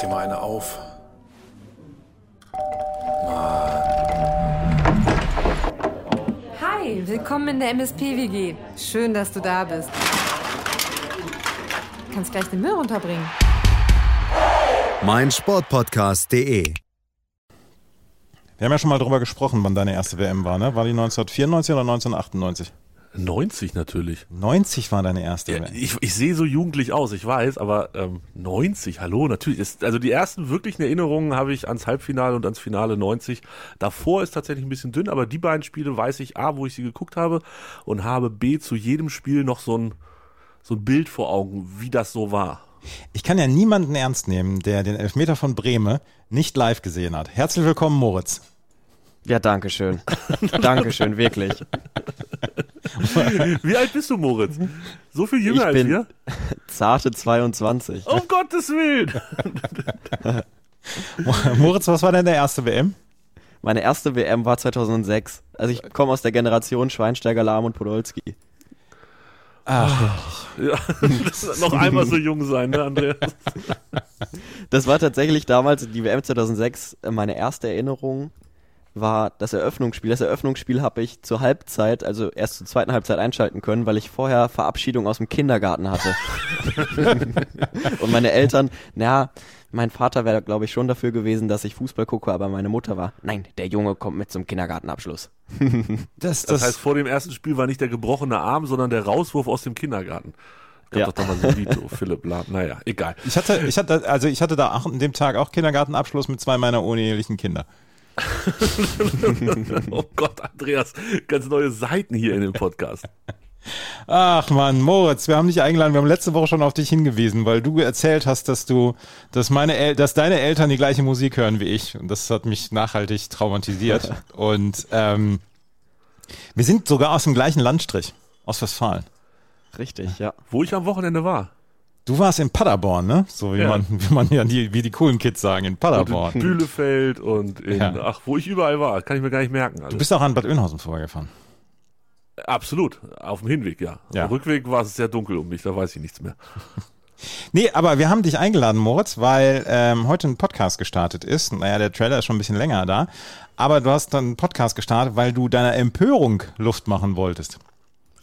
dir mal eine auf. Hi, willkommen in der MSP-WG. Schön, dass du da bist. Du kannst gleich den Müll runterbringen. mein Sportpodcast.de. Wir haben ja schon mal drüber gesprochen, wann deine erste WM war, ne? War die 1994 oder 1998? 90 natürlich. 90 war deine erste Ja, ich, ich sehe so jugendlich aus, ich weiß, aber ähm, 90, hallo, natürlich. Ist, also die ersten wirklichen Erinnerungen habe ich ans Halbfinale und ans Finale 90. Davor ist tatsächlich ein bisschen dünn, aber die beiden Spiele weiß ich A, wo ich sie geguckt habe und habe B, zu jedem Spiel noch so ein, so ein Bild vor Augen, wie das so war. Ich kann ja niemanden ernst nehmen, der den Elfmeter von Breme nicht live gesehen hat. Herzlich willkommen, Moritz. Ja, danke schön. Dankeschön, wirklich. Wie alt bist du, Moritz? So viel jünger Ich als bin- wir? Zarte 22. Um Gottes Willen! Moritz, was war denn der erste WM? Meine erste WM war 2006. Also ich komme aus der Generation Schweinsteiger, Lahm und Podolski. Ach, Ja, noch einmal so jung sein, ne, Andreas? Das war tatsächlich damals, die WM 2006, äh, meine erste Erinnerung war das Eröffnungsspiel. Das Eröffnungsspiel habe ich zur Halbzeit, also erst zur zweiten Halbzeit einschalten können, weil ich vorher Verabschiedung aus dem Kindergarten hatte. und meine Eltern, naja, mein Vater wäre, glaube ich, schon dafür gewesen, dass ich Fußball gucke, aber meine Mutter war, nein, der Junge kommt mit zum Kindergartenabschluss. das, Das heißt, vor dem ersten Spiel war nicht der gebrochene Arm, sondern der Rauswurf aus dem Kindergarten. Gab Ja. doch da mal so ein Video, Philipp Lahm. Naja, egal. ich hatte, ich hatte, also ich hatte da auch an dem Tag auch Kindergartenabschluss mit zwei meiner unehelichen Kinder. oh Gott, Andreas, ganz neue Seiten hier in dem Podcast. Ach man, Moritz, wir haben dich eingeladen, wir haben letzte Woche schon auf dich hingewiesen, weil du erzählt hast, dass du, dass meine El dass deine Eltern die gleiche Musik hören wie ich. Und das hat mich nachhaltig traumatisiert. Und ähm, wir sind sogar aus dem gleichen Landstrich, aus Westfalen. Richtig, ja. Wo ich am Wochenende war. Du warst in Paderborn, ne? So wie Ja. man, wie man ja die, wie die coolen Kids sagen, in Und Paderborn. in Bühlefeld und in, Ja. ach, wo ich überall war, kann ich mir gar nicht merken. Du Alles. bist auch an Bad Oeynhausen vorbeigefahren. Absolut, auf dem Hinweg, ja. Ja. Am Rückweg war es sehr dunkel um mich, da weiß ich nichts mehr. Nee, aber wir haben dich eingeladen, Moritz, weil ähm, heute ein Podcast gestartet ist. Naja, der Trailer ist schon ein bisschen länger da. Aber du hast dann einen Podcast gestartet, weil du deiner Empörung Luft machen wolltest.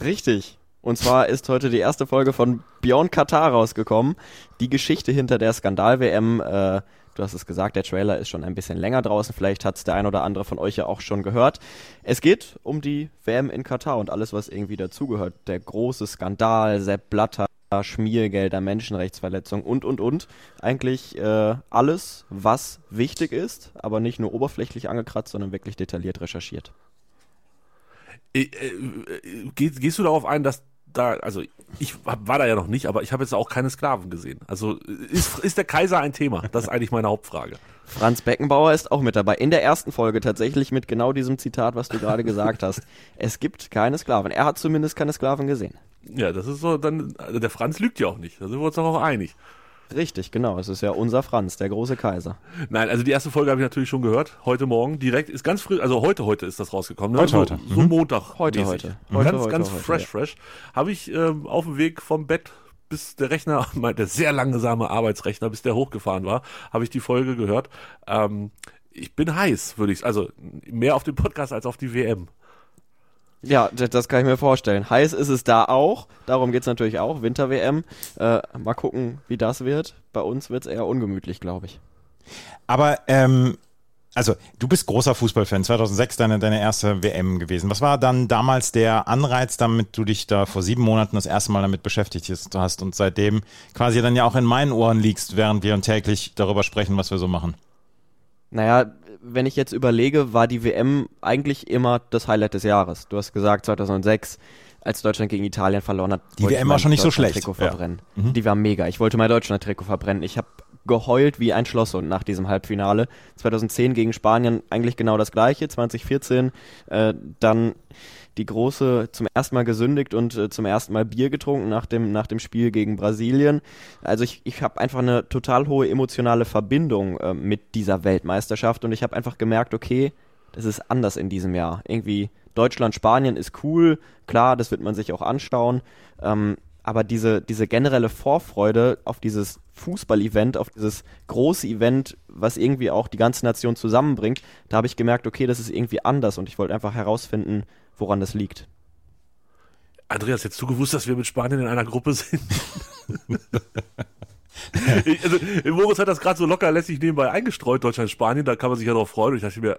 Richtig. Und zwar ist heute die erste Folge von Beyond Katar rausgekommen. Die Geschichte hinter der Skandal-WM. Äh, du hast es gesagt, der Trailer ist schon ein bisschen länger draußen. Vielleicht hat es der ein oder andere von euch ja auch schon gehört. Es geht um die WM in Katar und alles, was irgendwie dazugehört. Der große Skandal, Sepp Blatter, Schmiergelder, Menschenrechtsverletzung und, und, und. Eigentlich äh, alles, was wichtig ist, aber nicht nur oberflächlich angekratzt, sondern wirklich detailliert recherchiert. Äh, äh, gehst du darauf ein, dass da, also ich war da ja noch nicht, aber ich habe jetzt auch keine Sklaven gesehen. Also ist, ist der Kaiser ein Thema? Das ist eigentlich meine Hauptfrage. Franz Beckenbauer ist auch mit dabei. In der ersten Folge tatsächlich mit genau diesem Zitat, was du gerade gesagt hast. Es gibt keine Sklaven. Er hat zumindest keine Sklaven gesehen. Ja, das ist so, dann, also der Franz lügt ja auch nicht. Da sind wir uns doch auch einig. Richtig, genau. Es ist ja unser Franz, der große Kaiser. Nein, also die erste Folge habe ich natürlich schon gehört. Heute Morgen direkt ist ganz frisch, also heute, heute ist das rausgekommen. Ne? Heute, so, heute. So Mhm. Montag. Heute, mäßig. heute. Ganz, Heute, heute, ganz heute, fresh, ja. fresh. Habe ich ähm, auf dem Weg vom Bett bis der Rechner, mein, der sehr langsame Arbeitsrechner, bis der hochgefahren war, habe ich die Folge gehört. Ähm, ich bin heiß, würde ich, also mehr auf den Podcast als auf die WM. Ja, das kann ich mir vorstellen. Heiß ist es da auch. Darum geht's natürlich auch. Winter-WM. Äh, mal gucken, wie das wird. Bei uns wird's eher ungemütlich, glaube ich. Aber, ähm, also, du bist großer Fußballfan. 2006 deine, deine erste WM gewesen. Was war dann damals der Anreiz, damit du dich da vor sieben Monaten das erste Mal damit beschäftigt hast und seitdem quasi dann ja auch in meinen Ohren liegst, während wir täglich darüber sprechen, was wir so machen? Naja, wenn ich jetzt überlege, war die WM eigentlich immer das Highlight des Jahres. Du hast gesagt, 2006, als Deutschland gegen Italien verloren hat. Die WM war schon nicht so schlecht. Ja. verbrennen. Mhm. Die war mega. Ich wollte mein Deutschland-Trikot verbrennen. Ich habe geheult wie ein Schlosshund nach diesem Halbfinale. 2010 gegen Spanien eigentlich genau das gleiche. 2014 äh, dann die große zum ersten Mal gesündigt und äh, zum ersten Mal Bier getrunken nach dem, nach dem Spiel gegen Brasilien. Also ich, ich habe einfach eine total hohe emotionale Verbindung äh, mit dieser Weltmeisterschaft und ich habe einfach gemerkt, okay, das ist anders in diesem Jahr. Irgendwie Deutschland, Spanien ist cool, klar, das wird man sich auch anschauen. Ähm, aber diese, diese generelle Vorfreude auf dieses Fußball-Event, auf dieses große Event, was irgendwie auch die ganze Nation zusammenbringt, da habe ich gemerkt, okay, das ist irgendwie anders und ich wollte einfach herausfinden, woran das liegt. Andreas, jetzt du gewusst, dass wir mit Spanien in einer Gruppe sind? ich, also, Moritz hat das gerade so lockerlässig nebenbei eingestreut, Deutschland, Spanien, da kann man sich ja darauf freuen. Und ich dachte mir,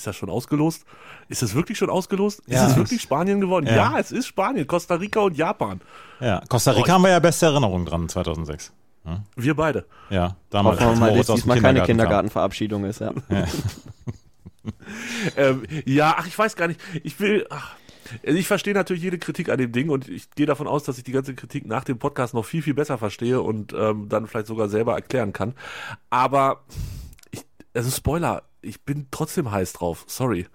ist das schon ausgelost? Ist das wirklich schon ausgelost? Ja. Ist es wirklich Spanien geworden? Ja. Ja. es ist Spanien, Costa Rica und Japan. Ja, Costa Rica Oh, haben wir ja beste Erinnerungen dran, 2006. Wir beide. Ja, damals. Hoffen wir mal, dass diesmal keine Kindergarten kam. Kindergartenverabschiedung ist, ja. Ähm, ja, ach, ich weiß gar nicht. Ich will. Ach, also ich verstehe natürlich jede Kritik an dem Ding und ich gehe davon aus, dass ich die ganze Kritik nach dem Podcast noch viel, viel besser verstehe und ähm, dann vielleicht sogar selber erklären kann. Aber, ich, also Spoiler, ich bin trotzdem heiß drauf. Sorry.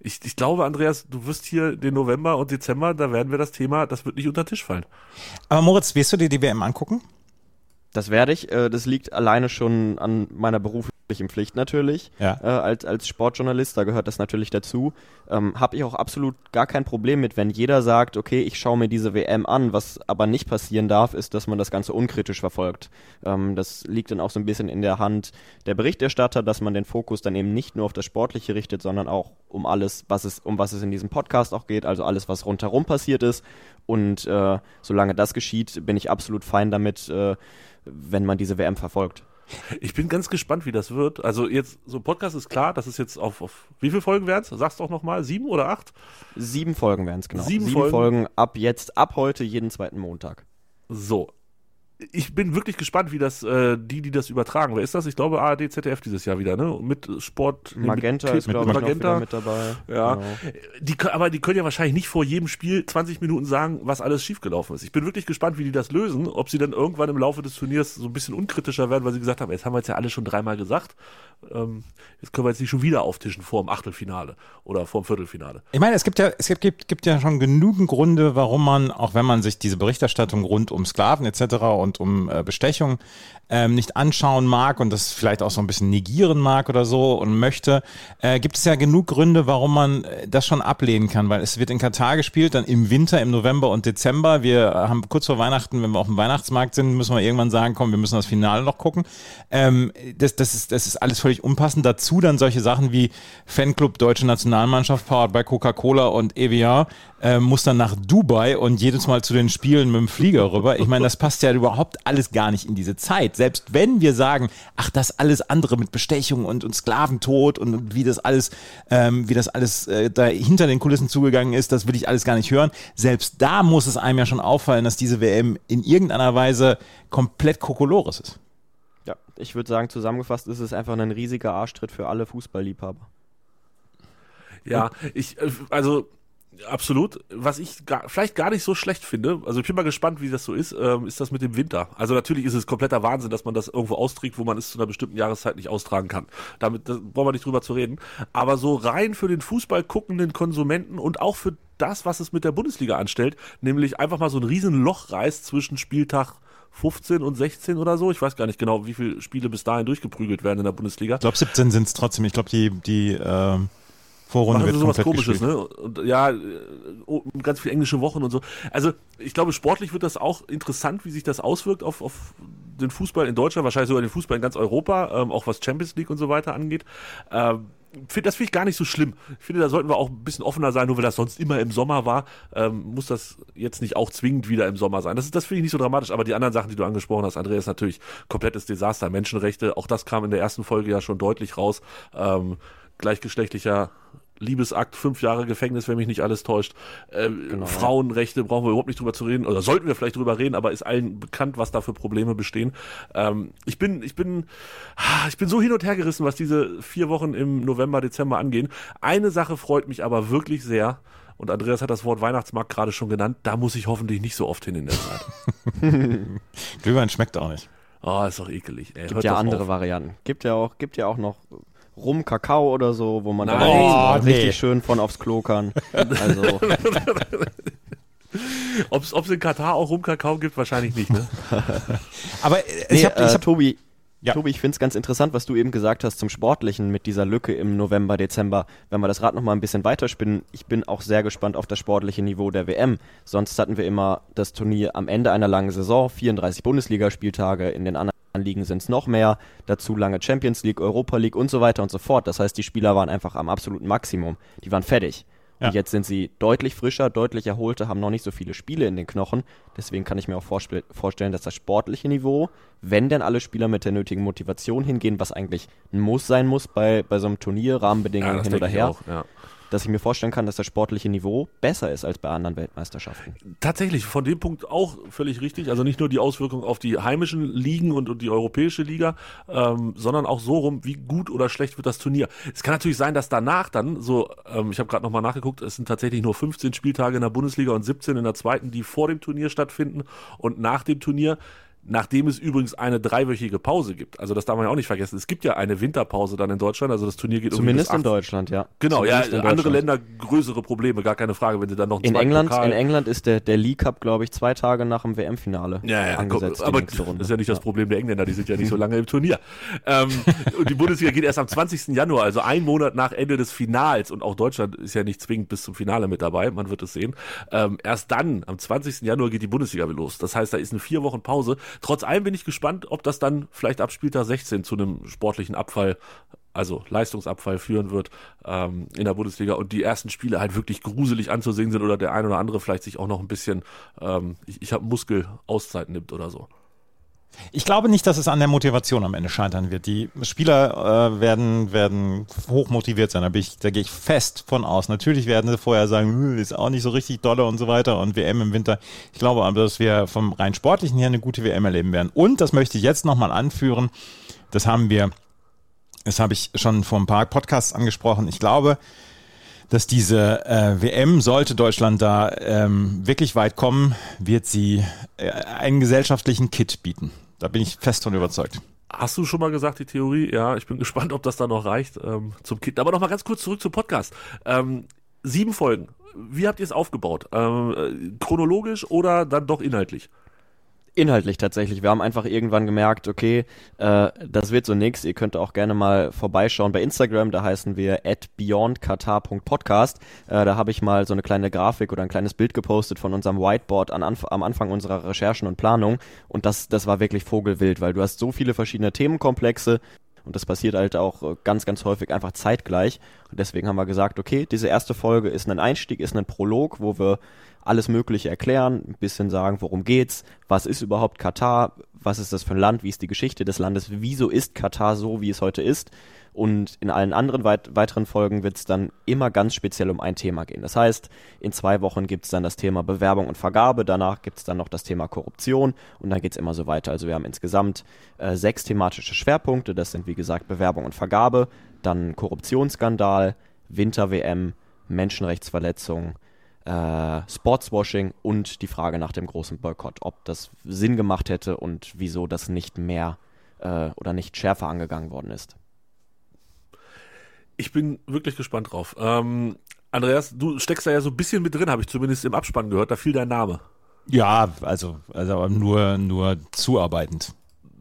Ich, ich glaube, Andreas, du wirst hier den November und Dezember, da werden wir das Thema, das wird nicht unter den Tisch fallen. Aber Moritz, wirst du dir die WM angucken? Das werde ich. Äh, das liegt alleine schon an meiner beruflichen Pflicht natürlich. Ja. Äh, als, als Sportjournalist, da gehört das natürlich dazu. Ähm, Habe ich auch absolut gar kein Problem mit, wenn jeder sagt, okay, ich schaue mir diese WM an. Was aber nicht passieren darf, ist, dass man das Ganze unkritisch verfolgt. Ähm, das liegt dann auch so ein bisschen in der Hand der Berichterstatter, dass man den Fokus dann eben nicht nur auf das Sportliche richtet, sondern auch um alles, was es, um was es in diesem Podcast auch geht, also alles, was rundherum passiert ist. Und äh, solange das geschieht, bin ich absolut fein damit, äh, wenn man diese WM verfolgt. Ich bin ganz gespannt, wie das wird. Also jetzt, so Podcast ist klar, das ist jetzt auf, auf wie viele Folgen werden es? Sagst du auch nochmal, sieben oder acht? Sieben Folgen wären es, genau. Sieben Folgen. Folgen. ab jetzt, ab heute, jeden zweiten Montag. So. Ich bin wirklich gespannt, wie das, äh, die, die das übertragen. Wer ist das? Ich glaube ARD, ZDF dieses Jahr wieder, ne? Mit Sport. nee, Magenta mit ist, glaube ich, noch wieder mit dabei. Ja. Genau. Die, aber die können ja wahrscheinlich nicht vor jedem Spiel 20 Minuten sagen, was alles schiefgelaufen ist. Ich bin wirklich gespannt, wie die das lösen. Ob sie dann irgendwann im Laufe des Turniers so ein bisschen unkritischer werden, weil sie gesagt haben, jetzt haben wir es ja alle schon dreimal gesagt. Ähm, jetzt können wir jetzt nicht schon wieder auftischen vor dem Achtelfinale oder vor dem Viertelfinale. Ich meine, es gibt ja, es gibt, gibt, gibt ja schon genügend Gründe, warum man, auch wenn man sich diese Berichterstattung rund um Sklaven etc. und um äh, Bestechung ähm, nicht anschauen mag und das vielleicht auch so ein bisschen negieren mag oder so und möchte, äh, gibt es ja genug Gründe, warum man äh, das schon ablehnen kann, weil es wird in Katar gespielt, dann im Winter, im November und Dezember. Wir haben kurz vor Weihnachten, wenn wir auf dem Weihnachtsmarkt sind, müssen wir irgendwann sagen, komm, wir müssen das Finale noch gucken. Ähm, das, das, ist, das ist alles völlig unpassend. Dazu dann solche Sachen wie Fanclub Deutsche Nationalmannschaft, powered by Coca-Cola und Evian, äh, muss dann nach Dubai und jedes Mal zu den Spielen mit dem Flieger rüber. Ich meine, das passt ja überhaupt alles gar nicht in diese Zeit. Selbst wenn wir sagen, ach, das alles andere mit Bestechung und, und Sklaventod und, und wie das alles, ähm, wie das alles äh, da hinter den Kulissen zugegangen ist, das will ich alles gar nicht hören. Selbst da muss es einem ja schon auffallen, dass diese WM in irgendeiner Weise komplett Kokolores ist. Ja, ich würde sagen, zusammengefasst ist es einfach ein riesiger Arschtritt für alle Fußballliebhaber. Ja, ich, äh, also absolut. Was ich gar, vielleicht gar nicht so schlecht finde, also ich bin mal gespannt, wie das so ist, ähm, ist das mit dem Winter. Also natürlich ist es kompletter Wahnsinn, dass man das irgendwo austrägt, wo man es zu einer bestimmten Jahreszeit nicht austragen kann. Damit das, brauchen wir nicht drüber zu reden. Aber so rein für den Fußball guckenden Konsumenten und auch für das, was es mit der Bundesliga anstellt, nämlich einfach mal so ein riesen Loch reißt zwischen Spieltag 15 und 16 oder so. Ich weiß gar nicht genau, wie viele Spiele bis dahin durchgeprügelt werden in der Bundesliga. Ich glaube, 17 sind es trotzdem. Ich glaube, die, die ähm, Vorrunde Machen wird sowas komisches, gespielt. ne? Und ja, oh, ganz viele englische Wochen und so. Also ich glaube, sportlich wird das auch interessant, wie sich das auswirkt auf, auf den Fußball in Deutschland, wahrscheinlich sogar den Fußball in ganz Europa, ähm, auch was Champions League und so weiter angeht. Ähm, find, das finde ich gar nicht so schlimm. Ich finde, da sollten wir auch ein bisschen offener sein, nur weil das sonst immer im Sommer war, ähm, muss das jetzt nicht auch zwingend wieder im Sommer sein. Das, ist- das finde ich nicht so dramatisch, aber die anderen Sachen, die du angesprochen hast, Andreas, natürlich komplettes Desaster, Menschenrechte, auch das kam in der ersten Folge ja schon deutlich raus. Ähm, gleichgeschlechtlicher Liebesakt, fünf Jahre Gefängnis, wenn mich nicht alles täuscht. Ähm, Frauenrechte brauchen wir überhaupt nicht drüber zu reden, oder sollten wir vielleicht drüber reden, aber ist allen bekannt, was da für Probleme bestehen. Ähm, ich bin, ich bin, ah, ich bin so hin und her gerissen, was diese vier Wochen im November, Dezember angehen. Eine Sache freut mich aber wirklich sehr. Und Andreas hat das Wort Weihnachtsmarkt gerade schon genannt. Da muss ich hoffentlich nicht so oft hin in der Zeit. Glühwein schmeckt auch nicht. Oh, ist doch ekelig. Ey, Gibt ja andere auf. Varianten. Gibt ja auch, gibt ja auch noch Rum Kakao oder so, wo man Nein. dann Oh, richtig nee. schön von aufs Klo kann. Also Ob es in Katar auch Rumkakao gibt, wahrscheinlich nicht. Ne? Aber äh, nee, ich habe äh, hab, Tobi, Ja. Tobi, ich finde es ganz interessant, was du eben gesagt hast zum Sportlichen mit dieser Lücke im November, Dezember. Wenn wir das Rad nochmal ein bisschen weiterspinnen, ich bin auch sehr gespannt auf das sportliche Niveau der WM. Sonst hatten wir immer das Turnier am Ende einer langen Saison, 34 Bundesligaspieltage, in den anderen Ligen sind es noch mehr, dazu lange Champions League, Europa League und so weiter und so fort. Das heißt, die Spieler waren einfach am absoluten Maximum. Die waren fertig. Ja. Und jetzt sind sie deutlich frischer, deutlich erholter, haben noch nicht so viele Spiele in den Knochen. Deswegen kann ich mir auch vorstellen, dass das sportliche Niveau, wenn denn alle Spieler mit der nötigen Motivation hingehen, was eigentlich ein Muss sein muss bei, bei so einem Turnier, Rahmenbedingungen ja, hin oder her, auch, ja dass ich mir vorstellen kann, dass das sportliche Niveau besser ist als bei anderen Weltmeisterschaften. Tatsächlich, von dem Punkt auch völlig richtig. Also nicht nur die Auswirkungen auf die heimischen Ligen und, und die europäische Liga, ähm, sondern auch so rum, wie gut oder schlecht wird das Turnier. Es kann natürlich sein, dass danach dann so, ähm, ich habe gerade nochmal nachgeguckt, es sind tatsächlich nur 15 Spieltage in der Bundesliga und 17 in der zweiten, die vor dem Turnier stattfinden und nach dem Turnier nachdem es übrigens eine dreiwöchige Pause gibt. Also das darf man ja auch nicht vergessen. Es gibt ja eine Winterpause dann in Deutschland, also das Turnier geht Zumindest in Deutschland, ja. Genau, Zumindest ja, andere Länder größere Probleme, gar keine Frage, wenn sie dann noch in England, Pokal in England ist der der League Cup, glaube ich, zwei Tage nach dem WM-Finale ja, ja, angesetzt. Aber das ist ja nicht das Problem der Engländer, die sind ja nicht so lange im Turnier. ähm, und die Bundesliga geht erst am 20. Januar, also ein Monat nach Ende des Finals und auch Deutschland ist ja nicht zwingend bis zum Finale mit dabei, man wird es sehen. Ähm, erst dann, am 20. Januar geht die Bundesliga los. Das heißt, da ist eine vier Wochen Pause. Trotz allem bin ich gespannt, ob das dann vielleicht ab Spieltag 16 zu einem sportlichen Abfall also Leistungsabfall führen wird ähm, in der Bundesliga und die ersten Spiele halt wirklich gruselig anzusehen sind oder der ein oder andere vielleicht sich auch noch ein bisschen, ähm, ich, ich habe Muskelauszeit nimmt oder so. Ich glaube nicht, dass es an der Motivation am Ende scheitern wird. Die Spieler äh, werden, werden hoch motiviert sein. Da, ich, da gehe ich fest von aus. Natürlich werden sie vorher sagen, ist auch nicht so richtig dolle und so weiter und WM im Winter. Ich glaube aber, dass wir vom rein sportlichen her eine gute WM erleben werden. Und das möchte ich jetzt nochmal anführen. Das haben wir, das habe ich schon vor ein paar Podcasts angesprochen. Ich glaube, dass diese äh, WM, sollte Deutschland da ähm, wirklich weit kommen, wird sie äh, einen gesellschaftlichen Kit bieten. Da bin ich fest von überzeugt. Hast du schon mal gesagt, die Theorie? Ja, ich bin gespannt, ob das da noch reicht ähm, zum Kit. Aber noch mal ganz kurz zurück zum Podcast. Ähm, sieben Folgen. Wie habt ihr es aufgebaut? Ähm, äh, chronologisch oder dann doch inhaltlich? Inhaltlich tatsächlich. Wir haben einfach irgendwann gemerkt, okay, äh, das wird so nix. Ihr könnt auch gerne mal vorbeischauen bei Instagram. Da heißen wir at beyondkatar.podcast. Äh, da habe ich mal so eine kleine Grafik oder ein kleines Bild gepostet von unserem Whiteboard an, am Anfang unserer Recherchen und Planung. Und das, das war wirklich vogelwild, weil du hast so viele verschiedene Themenkomplexe. Und das passiert halt auch ganz, ganz häufig einfach zeitgleich. Und deswegen haben wir gesagt, okay, diese erste Folge ist ein Einstieg, ist ein Prolog, wo wir alles Mögliche erklären, ein bisschen sagen, worum geht's, was ist überhaupt Katar, was ist das für ein Land, wie ist die Geschichte des Landes, wieso ist Katar so, wie es heute ist. Und in allen anderen weit weiteren Folgen wird es dann immer ganz speziell um ein Thema gehen. Das heißt, in zwei Wochen gibt es dann das Thema Bewerbung und Vergabe, danach gibt es dann noch das Thema Korruption und dann geht es immer so weiter. Also wir haben insgesamt äh, sechs thematische Schwerpunkte. Das sind wie gesagt Bewerbung und Vergabe, dann Korruptionsskandal, Winter-WM, Menschenrechtsverletzungen, äh, Sportswashing und die Frage nach dem großen Boykott, ob das Sinn gemacht hätte und wieso das nicht mehr äh, oder nicht schärfer angegangen worden ist. Ich bin wirklich gespannt drauf. Ähm, Andreas, du steckst da ja so ein bisschen mit drin, habe ich zumindest im Abspann gehört. Da fiel dein Name. Ja, also, also nur, nur zuarbeitend.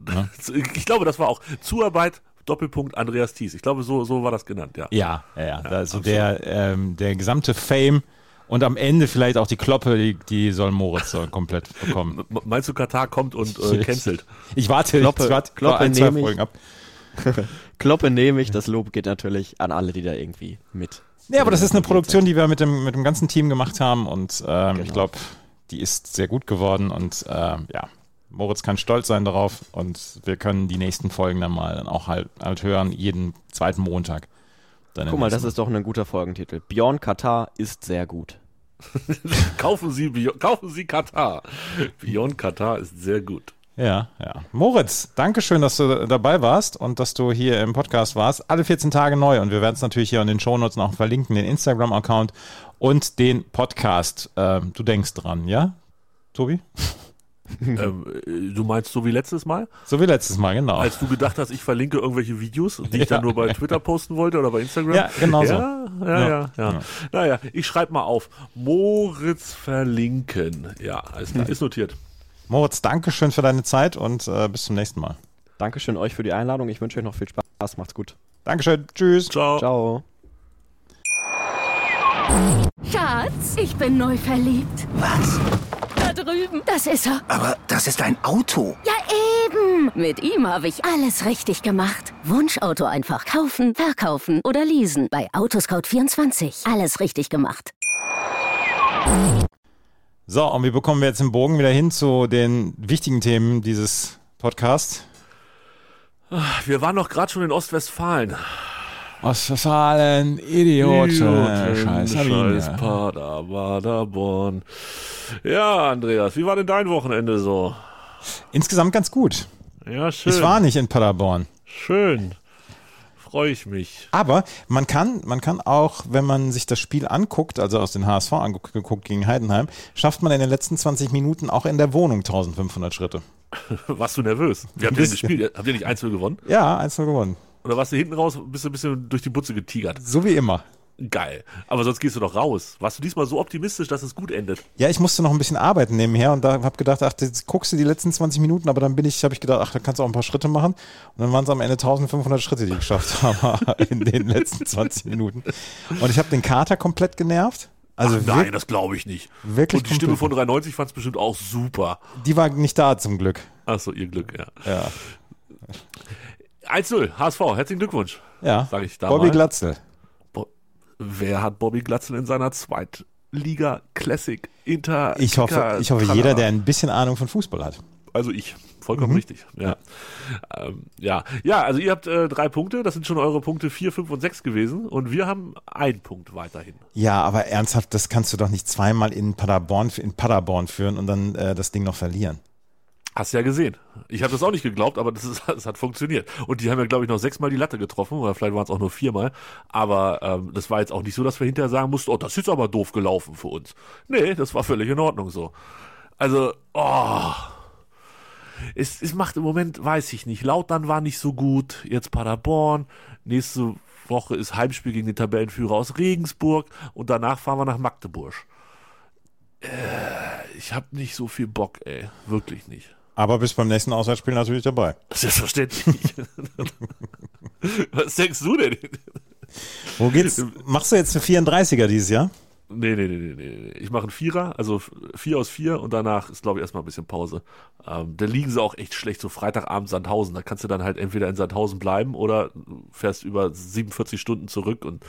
Ne? Ich glaube, das war auch Zuarbeit Doppelpunkt Andreas Thies. Ich glaube, so, so war das genannt, ja. Ja, ja, ja. ja also der, ähm, der gesamte Fame und am Ende vielleicht auch die Kloppe, die, die soll Moritz soll komplett bekommen. Meinst du, Katar kommt und äh, cancelt? Ich warte, Kloppe, ich warte Kloppe ein, nehme ich. ab. Kloppe nehme ich, das Lob geht natürlich an alle, die da irgendwie mit. Ja, aber das ist eine Produktion, die wir mit dem, mit dem ganzen Team gemacht haben und ähm, genau. ich glaube, die ist sehr gut geworden und ähm, ja, Moritz kann stolz sein darauf und wir können die nächsten Folgen dann mal dann auch halt, halt hören, jeden zweiten Montag. Guck mal, das ist doch ein guter Folgentitel. Björn Katar ist sehr gut. kaufen, Sie, kaufen Sie Katar. Beyond Katar ist sehr gut. Ja, ja. Moritz, danke schön, dass du dabei warst und dass du hier im Podcast warst. Alle 14 Tage neu und wir werden es natürlich hier in den Shownotes noch verlinken, den Instagram-Account und den Podcast. Ähm, du denkst dran, ja, Tobi? ähm, du meinst so wie letztes Mal? So wie letztes Mal, genau. Als du gedacht hast, ich verlinke irgendwelche Videos, die ich ja, dann nur bei Twitter posten wollte oder bei Instagram? Ja, genau ja, so. Ja, ja, ja. ja. Naja, ich schreibe mal auf. Moritz verlinken. Ja, alles klar, ist notiert. Moritz, danke schön für deine Zeit und äh, bis zum nächsten Mal. Dankeschön euch für die Einladung. Ich wünsche euch noch viel Spaß. Macht's gut. Dankeschön. Tschüss. Ciao. Ciao. Schatz, ich bin neu verliebt. Was? Drüben. Das ist er. Aber das ist ein Auto. Ja, eben. Mit ihm habe ich alles richtig gemacht. Wunschauto einfach kaufen, verkaufen oder leasen. Bei Autoscout24. Alles richtig gemacht. So, und wie bekommen wir jetzt den Bogen wieder hin zu den wichtigen Themen dieses Podcasts? Wir waren doch gerade schon in Ostwestfalen. Ostwestfalen, Idioten, scheiß Scheiß Sabine. Paderborn. Ja, Andreas, wie war denn dein Wochenende so? Insgesamt ganz gut. Ja, schön. Ich war nicht in Paderborn. Schön. Freue ich mich. Aber man kann, man kann auch, wenn man sich das Spiel anguckt, also aus den HSV angeguckt gegen Heidenheim, schafft man in den letzten 20 Minuten auch in der Wohnung 1500 Schritte. Warst du nervös? Wie habt ihr denn gespielt? Habt ihr nicht 1 gewonnen? Ja, 1 gewonnen. Oder warst du hinten raus, bist du ein bisschen durch die Butze getigert? So wie immer. Geil. Aber sonst gehst du doch raus. Warst du diesmal so optimistisch, dass es gut endet? Ja, ich musste noch ein bisschen arbeiten nebenher und da habe gedacht, ach, jetzt guckst du die letzten 20 Minuten, aber dann bin ich, habe ich gedacht, ach, da kannst du auch ein paar Schritte machen. Und dann waren es am Ende 1500 Schritte, die ich geschafft habe in den letzten 20 Minuten. Und ich habe den Kater komplett genervt. Also Ach, nein, das glaube ich nicht. wirklich Und die Stimme von komplett. 93 fand es bestimmt auch super. die war nicht da zum Glück. Achso, ihr Glück, ja. Ja. 1-0, HSV, herzlichen Glückwunsch. Ja. Sag ich da Bobby. Glatzel. Bo Wer hat Bobby Glatzel in seiner Zweitliga Classic Inter? Ich hoffe, ich hoffe, jeder, der ein bisschen Ahnung von Fußball hat. Also ich. Vollkommen Mhm. richtig. Ja. Ähm, ja. ja, also ihr habt äh, drei Punkte, das sind schon eure Punkte 4, 5 und 6 gewesen und wir haben einen Punkt weiterhin. Ja, aber ernsthaft, das kannst du doch nicht zweimal in Paderborn, in Paderborn führen und dann äh, das Ding noch verlieren. Hast ja gesehen. Ich habe das auch nicht geglaubt, aber das, ist, das hat funktioniert. Und die haben ja, glaube ich, noch sechsmal die Latte getroffen, oder vielleicht waren es auch nur viermal. Aber ähm, das war jetzt auch nicht so, dass wir hinterher sagen mussten, oh, das ist aber doof gelaufen für uns. Nee, das war völlig in Ordnung so. Also, oh. Es, es macht im Moment, weiß ich nicht. Lautern war nicht so gut. Jetzt Paderborn. Nächste Woche ist Heimspiel gegen den Tabellenführer aus Regensburg. Und danach fahren wir nach Magdeburg. Äh, ich habe nicht so viel Bock, ey. Wirklich nicht. Aber bis beim nächsten Auswärtsspiel natürlich dabei. Selbstverständlich. Was denkst du denn? Wo geht's? Machst du jetzt eine 34er dieses Jahr? Nee, nee, nee, nee, nee. Ich mache einen Vierer, also vier aus vier und danach ist, glaube ich, erstmal ein bisschen Pause. Ähm, da liegen sie auch echt schlecht, so Freitagabend Sandhausen. Da kannst du dann halt entweder in Sandhausen bleiben oder fährst über 47 Stunden zurück und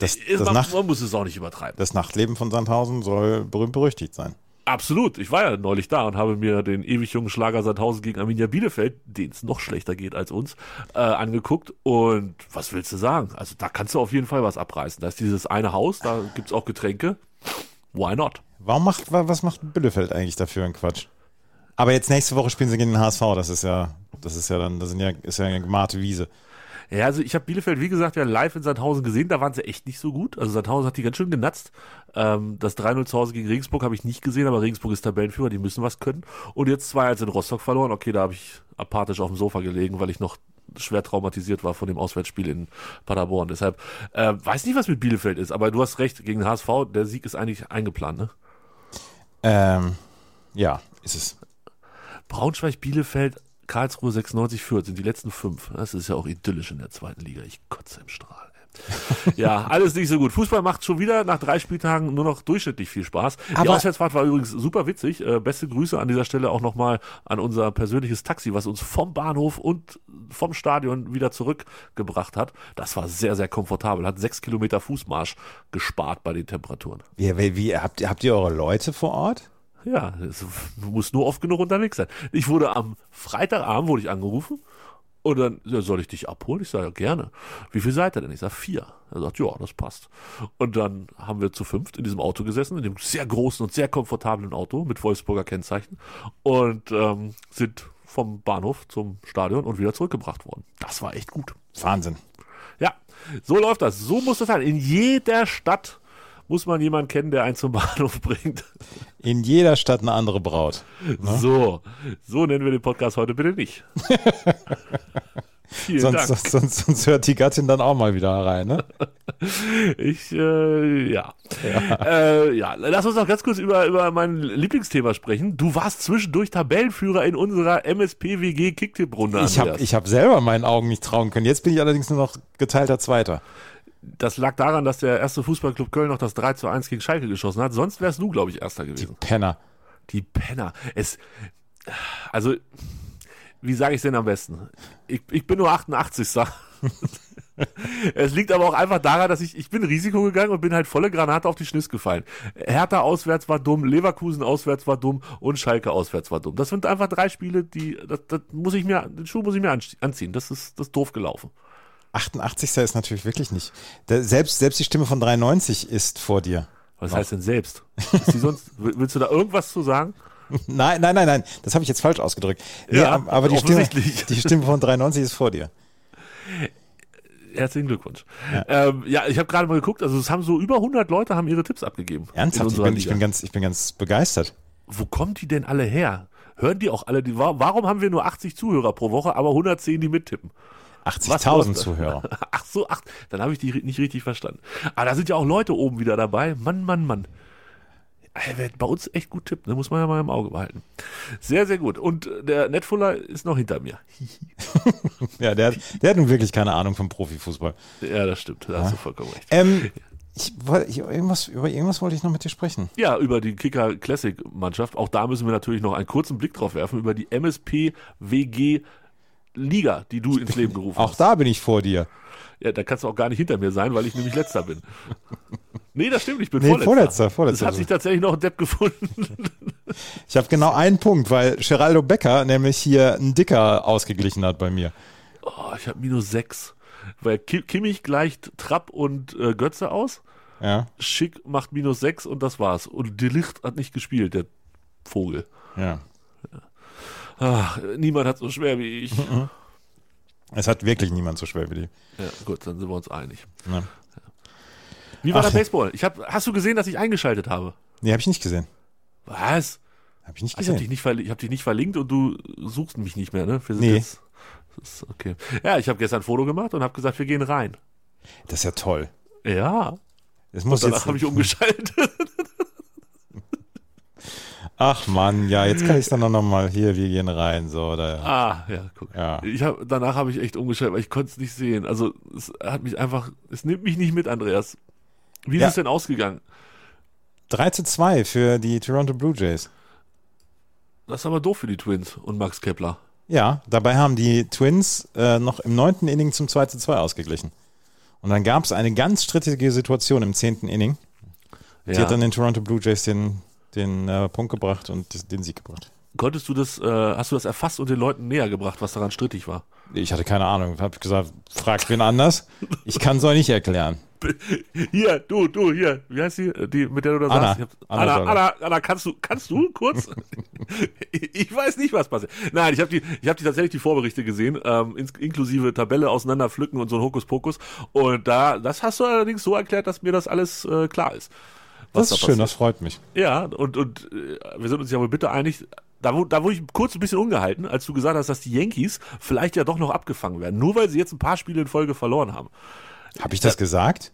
Das, es das, macht, Nacht, man muss es auch nicht übertreiben. das Nachtleben von Sandhausen soll berühmt berüchtigt sein. Absolut. Ich war ja neulich da und habe mir den ewig jungen Schlager Sandhausen gegen Arminia Bielefeld, den es noch schlechter geht als uns, äh, angeguckt. Und was willst du sagen? Also da kannst du auf jeden Fall was abreißen. Da ist dieses eine Haus, da gibt's auch Getränke. Why not? Warum macht, wa- was macht Bielefeld eigentlich dafür ein Quatsch? Aber jetzt nächste Woche spielen sie gegen den HSV. Das ist ja, das ist ja dann, das sind ja, ist ja eine gemarte Wiese. Ja, also ich habe Bielefeld, wie gesagt, ja live in Sandhausen gesehen, da waren sie echt nicht so gut. Also Sandhausen hat die ganz schön genatzt. Ähm, das 3-0 zu Hause gegen Regensburg habe ich nicht gesehen, aber Regensburg ist Tabellenführer, die müssen was können. Und jetzt 2-1 in Rostock verloren. Okay, da habe ich apathisch auf dem Sofa gelegen, weil ich noch schwer traumatisiert war von dem Auswärtsspiel in Paderborn. Deshalb äh, weiß nicht, was mit Bielefeld ist, aber du hast recht, gegen den HSV, der Sieg ist eigentlich eingeplant, ne? Ähm, ja, ist es. Braunschweig, Bielefeld, Karlsruhe 96 führt, sind die letzten fünf. Das ist ja auch idyllisch in der zweiten Liga. Ich kotze im Strahl. ja, alles nicht so gut. Fußball macht schon wieder nach drei Spieltagen nur noch durchschnittlich viel Spaß. Die Aber- Auswärtsfahrt war übrigens super witzig. Äh, beste Grüße an dieser Stelle auch nochmal an unser persönliches Taxi, was uns vom Bahnhof und vom Stadion wieder zurückgebracht hat. Das war sehr, sehr komfortabel. Hat sechs Kilometer Fußmarsch gespart bei den Temperaturen. Wie, wie, wie habt, habt ihr eure Leute vor Ort? Ja, es muss nur oft genug unterwegs sein. Ich wurde am Freitagabend wurde ich angerufen und dann ja, soll ich dich abholen? Ich sage ja gerne. Wie viel seid ihr denn? Ich sage vier. Er sagt ja, das passt. Und dann haben wir zu fünft in diesem Auto gesessen, in dem sehr großen und sehr komfortablen Auto mit Wolfsburger Kennzeichen und ähm, sind vom Bahnhof zum Stadion und wieder zurückgebracht worden. Das war echt gut. Wahnsinn. Ja, so läuft das. So muss das sein. In jeder Stadt muss man jemanden kennen, der einen zum Bahnhof bringt. In jeder Stadt eine andere Braut. So, so nennen wir den Podcast heute bitte nicht. Vielen sonst, Dank. sonst, sonst, sonst hört die Gattin dann auch mal wieder rein. Ne? Ich, äh, ja. Ja. Äh, ja, lass uns noch ganz kurz über, über mein Lieblingsthema sprechen. Du warst zwischendurch Tabellenführer in unserer MSPWG Kicktipp-Runde. Ich habe ich hab selber meinen Augen nicht trauen können. Jetzt bin ich allerdings nur noch geteilter Zweiter. Das lag daran, dass der erste Fußballclub Köln noch das 3 zu 1 gegen Schalke geschossen hat. Sonst wärst du, glaube ich, Erster gewesen. Penner. Die Penner. Es, also, wie sage ich es denn am besten? Ich, ich bin nur 88. es liegt aber auch einfach daran, dass ich, ich bin Risiko gegangen und bin halt volle Granate auf die Schniss gefallen. Hertha auswärts war dumm, Leverkusen auswärts war dumm und Schalke auswärts war dumm. Das sind einfach drei Spiele, die, das, das muss ich mir, den Schuh muss ich mir anzie- anziehen. Das ist, das ist doof gelaufen. 88. ist natürlich wirklich nicht. Der, selbst, selbst die Stimme von 93 ist vor dir. Was heißt denn selbst? Sonst, willst du da irgendwas zu sagen? Nein, nein, nein, nein. Das habe ich jetzt falsch ausgedrückt. Nee, Ja, ab- aber die Stimme, die Stimme von 93 ist vor dir. Herzlichen Glückwunsch. Ja, ähm, ja ich habe gerade mal geguckt, also es haben so über 100 Leute haben ihre Tipps abgegeben. Ernsthaft? Ich bin, ich bin, ganz, ich bin ganz begeistert. Wo kommen die denn alle her? Hören die auch alle, die, wa- warum haben wir nur 80 Zuhörer pro Woche, aber 110, die mittippen? Was 80.000 kostet- Zuhörer. Ach so, ach, dann habe ich die nicht richtig verstanden. Aber da sind ja auch Leute oben wieder dabei. Mann, Mann, Mann. Wer bei uns echt gut tippt, ne? muss man ja mal im Auge behalten. Sehr, sehr gut. Und äh, der Netfuller ist noch hinter mir. Ja, der, hat- der hat nun wirklich keine Ahnung vom Profifußball. Ja, das stimmt. Da hast du vollkommen recht. Ähm, ich, ich, irgendwas, über irgendwas wollte ich noch mit dir sprechen. Ja, über die Kicker Classic Mannschaft. Auch da müssen wir natürlich noch einen kurzen Blick drauf werfen, über die MSP WG Liga, die du ins Leben gerufen Auch hast. da bin ich vor dir. Ja, da kannst du auch gar nicht hinter mir sein, weil ich nämlich letzter bin. Nee, das stimmt, ich bin Nee, vorletzter. vorletzter, vorletzter. Es hat sich tatsächlich noch ein Depp gefunden. Ich habe genau einen Punkt, weil Geraldo Becker nämlich hier einen Dicker ausgeglichen hat bei mir. Oh, ich habe minus sechs. Weil Ki- Kimmich gleicht Trapp und äh, Götze aus. Ja, Schick macht minus sechs und das war's. Und De Licht hat nicht gespielt, der Vogel. ja. Ach, niemand hat so schwer wie ich. Es hat wirklich niemand so schwer wie die. Ja, gut, dann sind wir uns einig. Ja. Wie war Ach. der Baseball? Ich hab, hast du gesehen, dass ich eingeschaltet habe? Nee, habe ich nicht gesehen. Was? Habe ich nicht Ich habe dich, gesehen. nicht verli- ich hab dich nicht verlinkt und du suchst mich nicht mehr, ne? Wir sind Nee. Jetzt, ist okay. Ja, ich habe gestern ein Foto gemacht und habe gesagt, wir gehen rein. Das ist ja toll. Ja. Das muss Danach jetzt, habe ich umgeschaltet. Ach Mann, ja, jetzt kann ich dann noch mal hier, wir gehen rein, so oder. ah, ja, guck. Ja. Ich hab, danach habe ich echt umgeschaltet, weil ich konnte es nicht sehen. Also es hat mich einfach, es nimmt mich nicht mit, Andreas. Wie Ja. ist es denn ausgegangen? 3 zu 2 für die Toronto Blue Jays. Das ist aber doof für die Twins und Max Kepler. Ja, dabei haben die Twins äh, noch im neunten Inning zum 2 zu 2 ausgeglichen. Und dann gab es eine ganz strittige Situation im zehnten Inning. Die Ja. hat dann den Toronto Blue Jays den, den äh, Punkt gebracht und den Sieg gebracht. Konntest du das, äh, hast du das erfasst und den Leuten näher gebracht, was daran strittig war? Ich hatte keine Ahnung. Ich habe gesagt, fragt wen anders. Ich kann es euch nicht erklären. Hier, du, du, hier, wie heißt die, die mit der du da Anna. saßt? Hab- Anna Anna. Anna, Anna, kannst du, kannst du kurz? ich weiß nicht, was passiert. Nein, ich habe die, ich habe die tatsächlich die Vorberichte gesehen, ähm, inklusive Tabelle auseinanderpflücken und so ein Hokuspokus. Und da, das hast du allerdings so erklärt, dass mir das alles äh, klar ist. Was Das ist da schön, das passiert. freut mich. Ja, und, und äh, wir sind uns ja wohl bitte einig, da, wo- da wurde ich kurz ein bisschen ungehalten, als du gesagt hast, dass die Yankees vielleicht ja doch noch abgefangen werden, nur weil sie jetzt ein paar Spiele in Folge verloren haben. Habe ich das gesagt?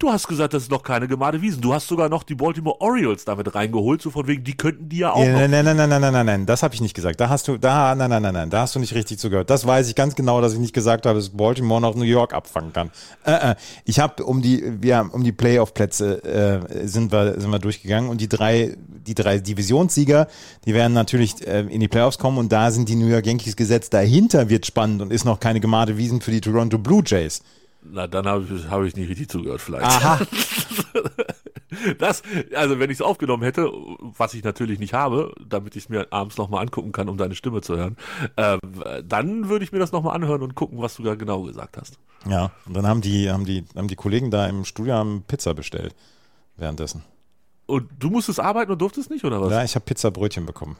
Du hast gesagt, das ist noch keine gemade Wiesen. Du hast sogar noch die Baltimore Orioles damit reingeholt, so von wegen, die könnten die ja auch. Nein, nein, nein, nein, nein, nein, nein, nein, das habe ich nicht gesagt. Da hast du, da, nein, nein, nein, nein, da hast du nicht richtig zugehört. Das weiß ich ganz genau, dass ich nicht gesagt habe, dass Baltimore noch New York abfangen kann. Äh, äh, ich habe um die, wir haben um die Playoff-Plätze äh, sind wir sind wir durchgegangen und die drei, die drei Divisionssieger, die werden natürlich äh, in die Playoffs kommen und da sind die New York Yankees gesetzt. Dahinter wird spannend und ist noch keine gemade Wiesen für die Toronto Blue Jays. Na, dann habe ich, hab ich nicht richtig zugehört vielleicht. Aha. Das, also wenn ich es aufgenommen hätte, was ich natürlich nicht habe, damit ich es mir abends nochmal angucken kann, um deine Stimme zu hören, ähm, dann würde ich mir das nochmal anhören und gucken, was du da genau gesagt hast. Ja, und dann haben die, haben die, haben die Kollegen da im Studio haben Pizza bestellt währenddessen. Und du musstest arbeiten und durftest nicht, oder was? Ja, ich habe Pizza Brötchen bekommen.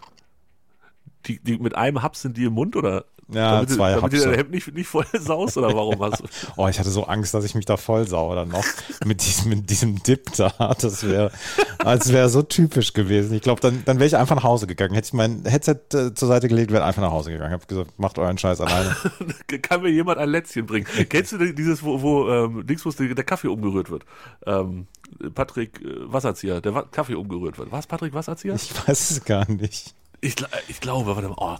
Die, die mit einem Haps sind die im Mund oder? Ja, damit, zwei damit dir Hapse. dein Hemd nicht, nicht voll saust oder warum hast du? Oh, ich hatte so Angst, dass ich mich da voll sau dann noch mit diesem, mit diesem Dip da. Das wäre, als wäre so typisch gewesen. Ich glaube, dann, dann wäre ich einfach nach Hause gegangen. Hätte ich mein Headset äh, zur Seite gelegt, wäre einfach nach Hause gegangen. Hab gesagt, macht euren Scheiß alleine. Kann mir jemand ein Lätzchen bringen? Kennst du dieses, wo, wo ähm, links wo der Kaffee umgerührt wird? Ähm, Patrick äh, Wasserzieher, der Wa Kaffee umgerührt wird. Was Patrick Wasserzieher? Ich weiß es gar nicht. Ich, ich glaube, warte mal, oh,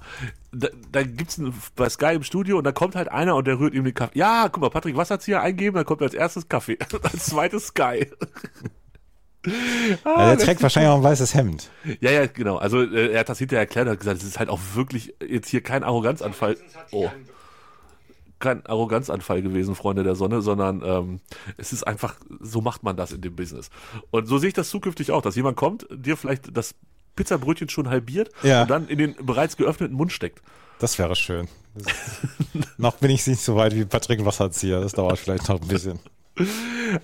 da, da gibt's einen, bei Sky im Studio und da kommt halt einer und der rührt ihm den Kaffee. Ja, guck mal, Patrick Wasserzieher eingeben, dann kommt als erstes Kaffee, als zweites Sky. Ja, der trägt wahrscheinlich auch ein weißes Hemd. Ja, ja, genau. Also äh, er hat das hinterher erklärt, er hat gesagt, es ist halt auch wirklich jetzt hier kein Arroganzanfall. Oh. Kein Arroganzanfall gewesen, Freunde der Sonne, sondern ähm, es ist einfach, so macht man das in dem Business. Und so sehe ich das zukünftig auch, dass jemand kommt, dir vielleicht das Pizzabrötchen schon halbiert Ja. und dann in den bereits geöffneten Mund steckt. Das wäre schön. Noch bin ich nicht so weit wie Patrick Wasserzieher. Das dauert vielleicht noch ein bisschen.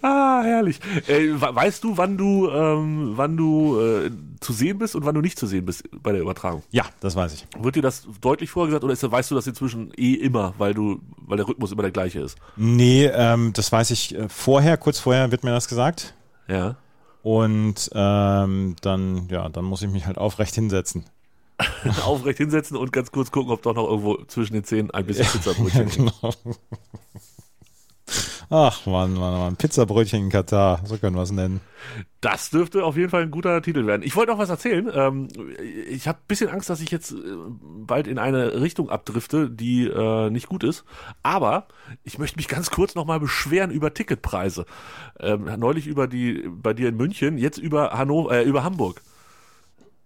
Ah, herrlich. Äh, we- weißt du, wann du, ähm, wann du äh, zu sehen bist und wann du nicht zu sehen bist bei der Übertragung? Ja, das weiß ich. Wird dir das deutlich vorher gesagt oder ist, weißt du das inzwischen eh immer, weil du, weil der Rhythmus immer der gleiche ist? Nee, ähm, das weiß ich äh, vorher, kurz vorher wird mir das gesagt. Ja. Und ähm, dann, ja, dann muss ich mich halt aufrecht hinsetzen. Aufrecht hinsetzen und ganz kurz gucken, ob doch noch irgendwo zwischen den Zähnen ein bisschen Pizzabrötchen ist. genau. Ach Mann, Mann, Mann. Pizzabrötchen in Katar, so können wir es nennen. Das dürfte auf jeden Fall ein guter Titel werden. Ich wollte noch was erzählen. Ähm, ich habe ein bisschen Angst, dass ich jetzt äh, bald in eine Richtung abdrifte, die äh, nicht gut ist. Aber ich möchte mich ganz kurz nochmal beschweren über Ticketpreise. Ähm, neulich über die bei dir in München, jetzt über Hannover, äh, über Hamburg.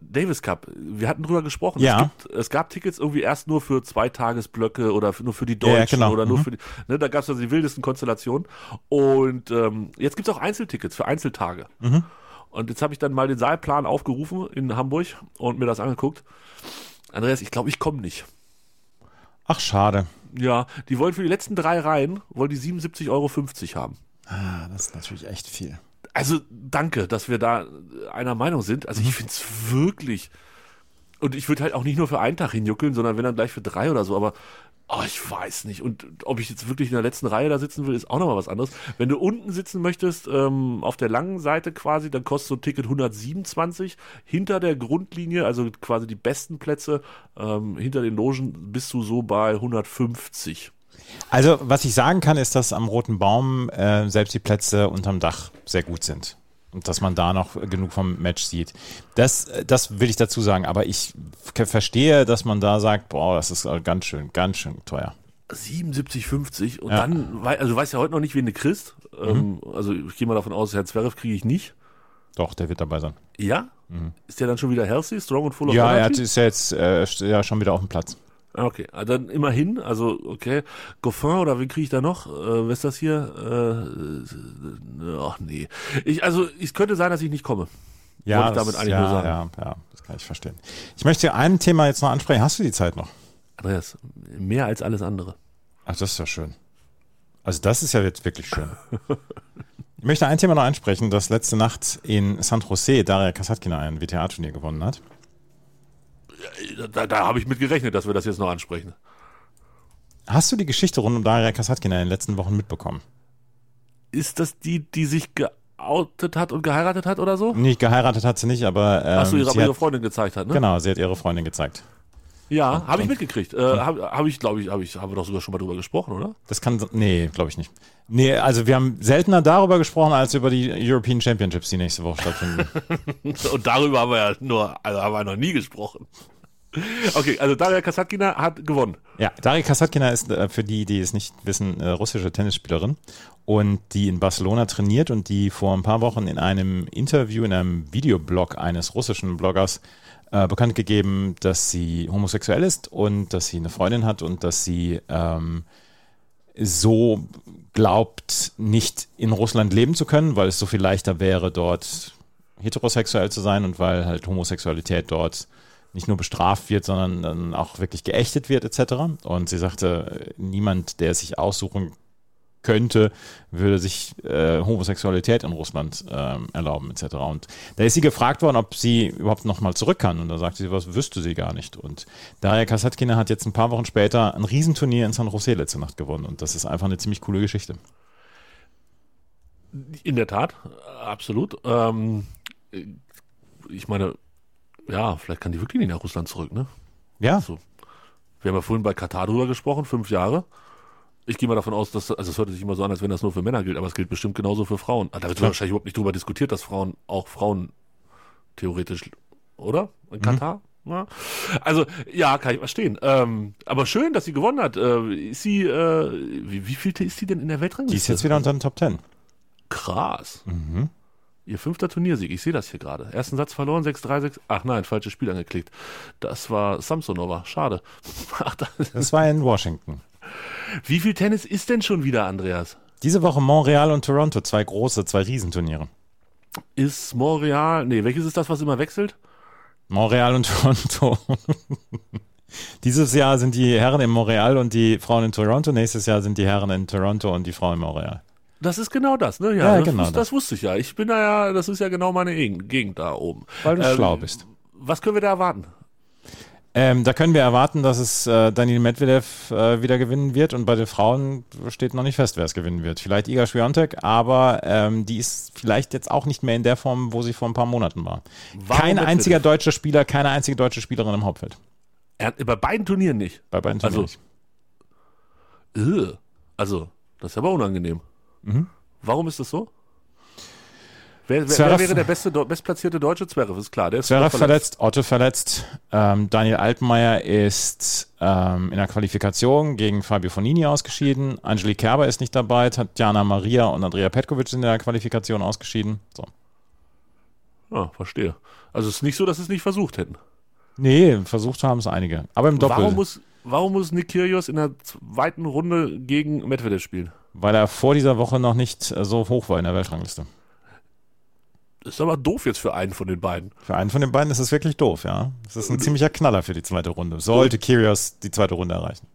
Davis Cup, wir hatten drüber gesprochen. Ja. Es, gibt, es gab Tickets irgendwie erst nur für Zweitagesblöcke oder für, nur für die Ja, ja, Deutschen genau. oder nur Mhm. für die, ne, da gab es also die wildesten Konstellationen. Und ähm, jetzt gibt's auch Einzeltickets für Einzeltage. Mhm. Und jetzt habe ich dann mal den Saalplan aufgerufen in Hamburg und mir das angeguckt. Andreas, ich glaube, ich komme nicht. Ach, schade. Ja, die wollen für die letzten drei Reihen, wollen die 77,50 Euro haben. Ah, das ist natürlich echt viel. Also danke, dass wir da einer Meinung sind. Also ich finde es wirklich. Und ich würde halt auch nicht nur für einen Tag hinjuckeln, sondern wenn dann gleich für drei oder so. Aber oh, ich weiß nicht. Und ob ich jetzt wirklich in der letzten Reihe da sitzen will, ist auch nochmal was anderes. Wenn du unten sitzen möchtest, ähm, auf der langen Seite quasi, dann kostet so ein Ticket 127. Hinter der Grundlinie, also quasi die besten Plätze, ähm, hinter den Logen bist du so bei 150. Also, was ich sagen kann, ist, dass am Roten Baum äh, selbst die Plätze unterm Dach sehr gut sind. Und dass man da noch genug vom Match sieht. Das, äh, das will ich dazu sagen. Aber ich verstehe, dass man da sagt, boah, das ist ganz schön, ganz schön teuer. 77,50 und Ja. dann, also du weißt ja heute noch nicht, wen du kriegst. Ähm, also ich gehe mal davon aus, Herrn Zverev kriege ich nicht. Doch, der wird dabei sein. Ja? Ist der dann schon wieder healthy, strong und full of Ja, er hat, energy? ist ja jetzt äh, ja schon wieder auf dem Platz. Ah, Okay, ah, dann immerhin, also okay, Goffin oder wen kriege ich da noch? Äh, wer ist das hier? Äh, äh, ach nee. Ich, also es könnte sein, dass ich nicht komme. Ja, das- damit eigentlich ja, nur sagen. Ja, ja, das kann ich verstehen. Ich möchte ein Thema jetzt noch ansprechen. Hast du die Zeit noch? Andreas, mehr als alles andere. Ach, das ist ja schön. Also das ist ja jetzt wirklich schön. Ich möchte ein Thema noch ansprechen, das letzte Nacht in San Jose Daria Kasatkina ein WTA-Turnier gewonnen hat. Da, da habe ich mit gerechnet, dass wir das jetzt noch ansprechen. Hast du die Geschichte rund um Daria Kasatkina in den letzten Wochen mitbekommen? Ist das die, die sich geoutet hat und geheiratet hat oder so? Nicht geheiratet hat sie nicht, aber ähm, Achso, ihre, sie ihre hat, Freundin gezeigt hat, ne? genau, sie hat ihre Freundin gezeigt. Ja, habe ich mitgekriegt. Äh, habe hab ich, glaube ich, habe ich, haben wir doch sogar schon mal drüber gesprochen, oder? Das kann, nee, glaube ich nicht. Nee, also wir haben seltener darüber gesprochen, als über die European Championships, die nächste Woche stattfinden. Und darüber haben wir ja nur, also haben wir noch nie gesprochen. Okay, also Daria Kasatkina hat gewonnen. Ja, Daria Kasatkina ist äh, für die, die es nicht wissen, äh, russische Tennisspielerin und die in Barcelona trainiert und die vor ein paar Wochen in einem Interview, in einem Videoblog eines russischen Bloggers äh, bekannt gegeben, dass sie homosexuell ist und dass sie eine Freundin hat und dass sie ähm, so glaubt, nicht in Russland leben zu können, weil es so viel leichter wäre, dort heterosexuell zu sein und weil halt Homosexualität dort nicht nur bestraft wird, sondern dann auch wirklich geächtet wird etc. Und sie sagte, niemand, der sich aussuchen könnte, würde sich äh, Homosexualität in Russland ähm, erlauben etc. Und da ist sie gefragt worden, ob sie überhaupt nochmal zurück kann. Und da sagte sie, was wüsste sie gar nicht. Und Daria Kasatkina hat jetzt ein paar Wochen später ein Riesenturnier in San Jose letzte Nacht gewonnen. Und das ist einfach eine ziemlich coole Geschichte. In der Tat, absolut. Ähm, ich meine, ja, vielleicht kann die wirklich nicht nach Russland zurück, ne? Ja. So. Wir haben ja vorhin bei Katar drüber gesprochen, fünf Jahre. Ich gehe mal davon aus, dass, also es hört sich immer so an, als wenn das nur für Männer gilt, aber es gilt bestimmt genauso für Frauen. Ah, Da wird wahrscheinlich überhaupt nicht drüber diskutiert, dass Frauen auch Frauen theoretisch, oder? In Katar? Ja. Also, ja, kann ich verstehen. Ähm, aber schön, dass sie gewonnen hat. Äh, ist sie, äh, wie, wie vielte ist sie denn in der Weltrangliste? Die ist jetzt wieder unter den Top Ten. Krass. Mhm. Ihr fünfter Turniersieg, ich sehe das hier gerade. Ersten Satz verloren, 6-3, 6. Ach nein, falsches Spiel angeklickt. Das war Samsonova, schade. Ach, da, Das war in Washington. Wie viel Tennis ist denn schon wieder, Andreas? Diese Woche Montreal und Toronto, zwei große, zwei Riesenturniere. Ist Montreal, nee, welches ist das, was immer wechselt? Montreal und Toronto. Dieses Jahr sind die Herren in Montreal und die Frauen in Toronto. Nächstes Jahr sind die Herren in Toronto und die Frauen in Montreal. Das ist genau das, ne? Ja, das, genau wus- das wusste ich ja. Ich bin da ja, das ist ja genau meine Gegend, Gegend da oben. Weil du Ähm, schlau bist. Was können wir da erwarten? Ähm, da können wir erwarten, dass es äh, Daniel Medvedev äh, wieder gewinnen wird und bei den Frauen steht noch nicht fest, wer es gewinnen wird. Vielleicht Iga Swiatek, aber ähm, die ist vielleicht jetzt auch nicht mehr in der Form, wo sie vor ein paar Monaten war. Warum Kein Medvedev? einziger deutscher Spieler, keine einzige deutsche Spielerin im Hauptfeld. Er, bei beiden Turnieren nicht. Bei beiden Also, Turnieren nicht. Äh, also, das ist aber unangenehm. Mhm. Warum ist das so? Wer, wer, wer wäre der beste, bestplatzierte Deutsche? Zverev, ist klar. Der ist verletzt. verletzt, Otto verletzt. Ähm, Daniel Altmaier ist ähm, in der Qualifikation gegen Fabio Fonini ausgeschieden. Angelique Kerber ist nicht dabei. Tatjana Maria und Andrea Petkovic sind in der Qualifikation ausgeschieden. So. Ah, verstehe. Also es ist nicht so, dass sie es nicht versucht hätten. Nee, versucht haben es einige. Aber im Doppel. Warum muss, warum muss Nick Kyrgios in der zweiten Runde gegen Medvedev spielen? weil er vor dieser Woche noch nicht äh, so hoch war in der Weltrangliste. Das ist aber doof jetzt für einen von den beiden. Für einen von den beiden ist es wirklich doof, ja. Es ist ein ziemlicher Knaller für die zweite Runde. Sollte Kyrgios die zweite Runde erreichen.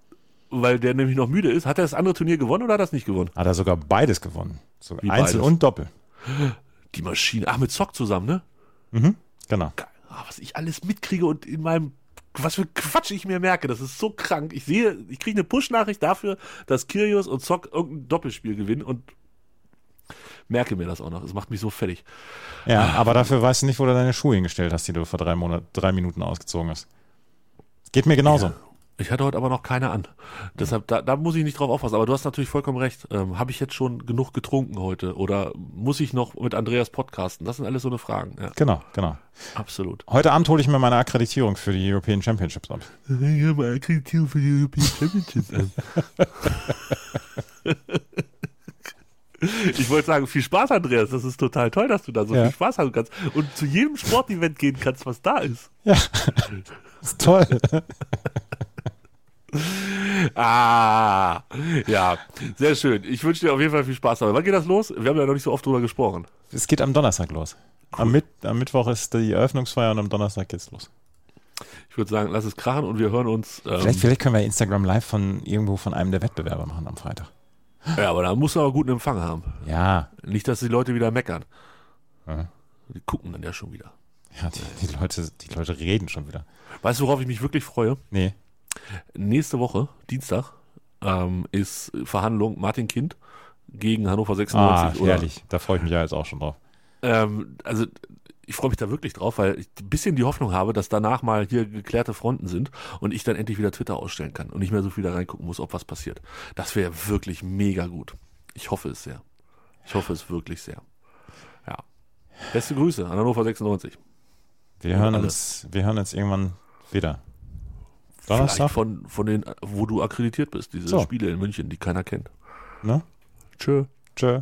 Weil der nämlich noch müde ist. Hat er das andere Turnier gewonnen oder hat er das nicht gewonnen? Hat er sogar beides gewonnen. Sogar Wie Einzel beides? und Doppel. Die Maschine. Ach, mit Zock zusammen, ne? Mhm, genau. Ah, was ich alles mitkriege und in meinem. Was für Quatsch ich mir merke, das ist so krank. Ich sehe, ich kriege eine Push-Nachricht dafür, dass Kyrgios und Zock irgendein Doppelspiel gewinnen und merke mir das auch noch. Das macht mich so fertig. Ja, aber dafür weißt du nicht, wo du deine Schuhe hingestellt hast, die du vor drei, Monat, drei Minuten ausgezogen hast. Geht mir genauso. Ich hatte heute aber noch keine an. Deshalb, da, da muss ich nicht drauf aufpassen. Aber du hast natürlich vollkommen recht. Ähm, Habe ich jetzt schon genug getrunken heute? Oder muss ich noch mit Andreas podcasten? Das sind alles so eine Fragen. Ja, Genau, genau. absolut. Heute Abend hole ich mir meine Akkreditierung für die European Championships ab. Ich habe eine Akkreditierung für die European Championships an. Ich wollte sagen, viel Spaß, Andreas. Das ist total toll, dass du da so Ja. viel Spaß haben kannst und zu jedem Sportevent gehen kannst, was da ist. Ja, ist toll. Ah, ja, sehr schön. Ich wünsche dir auf jeden Fall viel Spaß dabei. Wann geht das los? Wir haben ja noch nicht so oft drüber gesprochen. Es geht am Donnerstag los. Am, Mit am Mittwoch ist die Eröffnungsfeier und am Donnerstag geht's los. Ich würde sagen, lass es krachen und wir hören uns. Ähm, Vielleicht, vielleicht können wir Instagram Live von irgendwo von einem der Wettbewerber machen am Freitag. Ja, aber da musst du aber guten Empfang haben. Ja, Nicht, dass die Leute wieder meckern. Ja. Die gucken dann ja schon wieder. ja die, die, Leute, die Leute reden schon wieder. Weißt du, worauf ich mich wirklich freue? Nee. Nächste Woche, Dienstag, ähm, ist Verhandlung Martin Kind gegen Hannover 96. Ah, herrlich. Da freue ich mich ja jetzt auch schon drauf. Ähm, also ich freue mich da wirklich drauf, weil ich ein bisschen die Hoffnung habe, dass danach mal hier geklärte Fronten sind und ich dann endlich wieder Twitter ausstellen kann und nicht mehr so viel da reingucken muss, ob was passiert. Das wäre wirklich mega gut. Ich hoffe es sehr. Ich hoffe es wirklich sehr. Ja. Beste Grüße an Hannover 96. Wir hören uns, wir hören uns irgendwann wieder. Vielleicht Donnerstag? von, von den, wo du akkreditiert bist, diese So. Spiele in München, die keiner kennt. Ne? Tschö. Tschö.